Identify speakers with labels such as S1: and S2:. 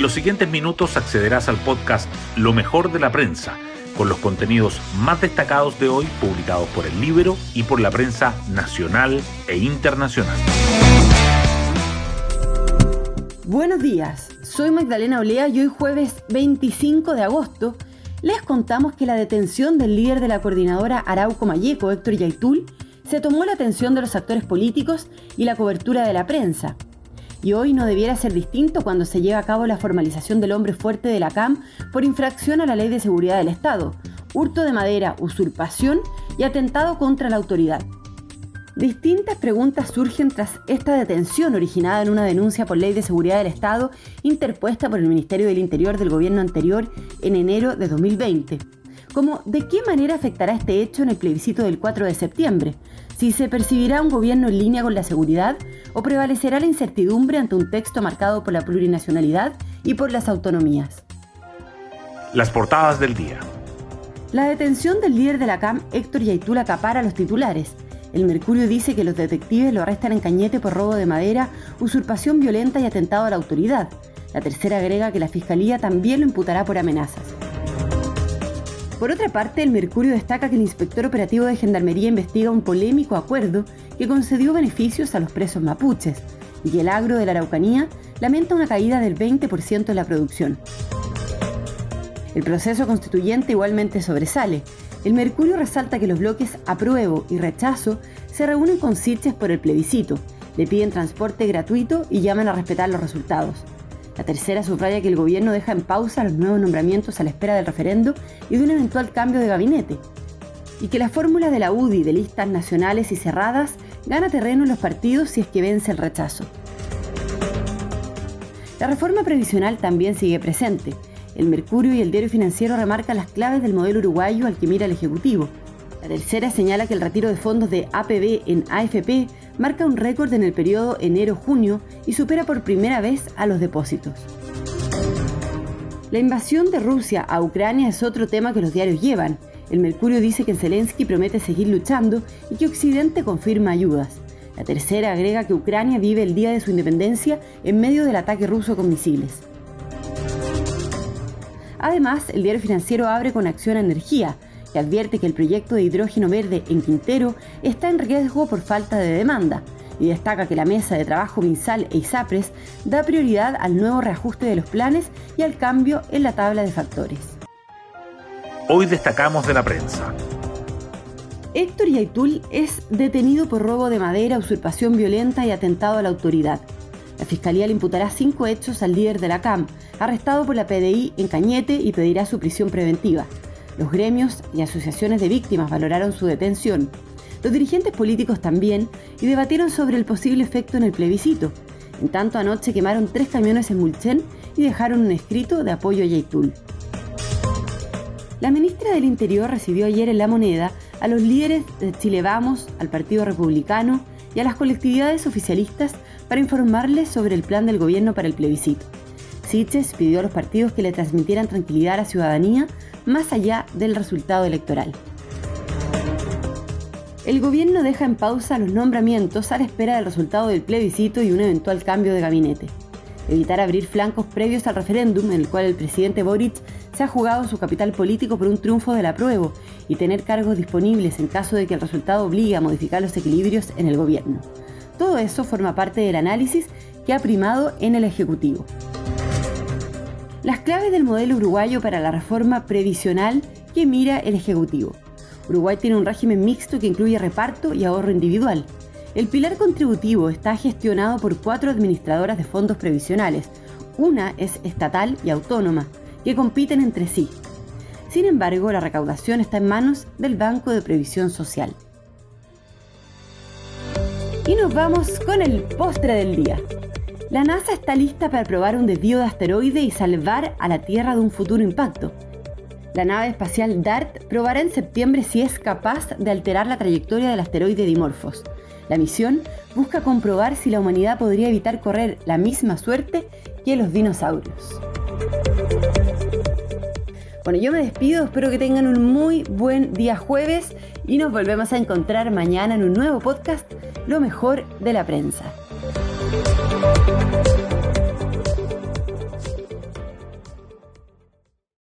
S1: En los siguientes minutos accederás al podcast Lo mejor de la prensa, con los contenidos más destacados de hoy publicados por el libro y por la prensa nacional e internacional.
S2: Buenos días, soy Magdalena Olea y hoy jueves 25 de agosto les contamos que la detención del líder de la coordinadora Arauco Mayeco, Héctor Yaitul, se tomó la atención de los actores políticos y la cobertura de la prensa. Y hoy no debiera ser distinto cuando se lleva a cabo la formalización del hombre fuerte de la CAM por infracción a la Ley de Seguridad del Estado, hurto de madera, usurpación y atentado contra la autoridad. Distintas preguntas surgen tras esta detención originada en una denuncia por ley de seguridad del Estado interpuesta por el Ministerio del Interior del gobierno anterior en enero de 2020. Como de qué manera afectará este hecho en el plebiscito del 4 de septiembre, si se percibirá un gobierno en línea con la seguridad o prevalecerá la incertidumbre ante un texto marcado por la plurinacionalidad y por las autonomías.
S1: Las portadas del día.
S2: La detención del líder de la CAM, Héctor Yaitula, acapara los titulares. El Mercurio dice que los detectives lo arrestan en Cañete por robo de madera, usurpación violenta y atentado a la autoridad. La tercera agrega que la Fiscalía también lo imputará por amenazas. Por otra parte, el Mercurio destaca que el inspector operativo de Gendarmería investiga un polémico acuerdo que concedió beneficios a los presos mapuches y que el agro de la Araucanía lamenta una caída del 20% en la producción. El proceso constituyente igualmente sobresale. El Mercurio resalta que los bloques apruebo y rechazo se reúnen con Sitges por el plebiscito, le piden transporte gratuito y llaman a respetar los resultados. La tercera subraya que el gobierno deja en pausa los nuevos nombramientos a la espera del referendo y de un eventual cambio de gabinete. Y que la fórmula de la UDI de listas nacionales y cerradas gana terreno en los partidos si es que vence el rechazo. La reforma previsional también sigue presente. El Mercurio y el Diario Financiero remarcan las claves del modelo uruguayo al que mira el Ejecutivo. La tercera señala que el retiro de fondos de APB en AFP marca un récord en el periodo enero-junio y supera por primera vez a los depósitos. La invasión de Rusia a Ucrania es otro tema que los diarios llevan. El Mercurio dice que Zelensky promete seguir luchando y que Occidente confirma ayudas. La tercera agrega que Ucrania vive el día de su independencia en medio del ataque ruso con misiles. Además, el diario financiero abre con Acción a Energía, que advierte que el proyecto de hidrógeno verde en Quintero está en riesgo por falta de demanda y destaca que la mesa de trabajo MinSal e ISAPRES da prioridad al nuevo reajuste de los planes y al cambio en la tabla de factores.
S1: Hoy destacamos de la prensa.
S2: Héctor Yaitul es detenido por robo de madera, usurpación violenta y atentado a la autoridad. La Fiscalía le imputará cinco hechos al líder de la CAM, arrestado por la PDI en Cañete y pedirá su prisión preventiva. Los gremios y asociaciones de víctimas valoraron su detención. Los dirigentes políticos también y debatieron sobre el posible efecto en el plebiscito. En tanto, anoche quemaron tres camiones en Mulchen y dejaron un escrito de apoyo a Yaitul. La ministra del Interior recibió ayer en La Moneda a los líderes de Chile Vamos, al Partido Republicano y a las colectividades oficialistas para informarles sobre el plan del gobierno para el plebiscito. Siches pidió a los partidos que le transmitieran tranquilidad a la ciudadanía más allá del resultado electoral. El gobierno deja en pausa los nombramientos a la espera del resultado del plebiscito y un eventual cambio de gabinete. Evitar abrir flancos previos al referéndum en el cual el presidente Boric se ha jugado su capital político por un triunfo del apruebo y tener cargos disponibles en caso de que el resultado obligue a modificar los equilibrios en el gobierno. Todo eso forma parte del análisis que ha primado en el Ejecutivo. Las claves del modelo uruguayo para la reforma previsional que mira el Ejecutivo. Uruguay tiene un régimen mixto que incluye reparto y ahorro individual. El pilar contributivo está gestionado por cuatro administradoras de fondos previsionales. Una es estatal y autónoma, que compiten entre sí. Sin embargo, la recaudación está en manos del Banco de Previsión Social. Y nos vamos con el postre del día. La NASA está lista para probar un desvío de asteroide y salvar a la Tierra de un futuro impacto. La nave espacial DART probará en septiembre si es capaz de alterar la trayectoria del asteroide Dimorphos. La misión busca comprobar si la humanidad podría evitar correr la misma suerte que los dinosaurios. Bueno, yo me despido, espero que tengan un muy buen día jueves y nos volvemos a encontrar mañana en un nuevo podcast, Lo mejor de la prensa.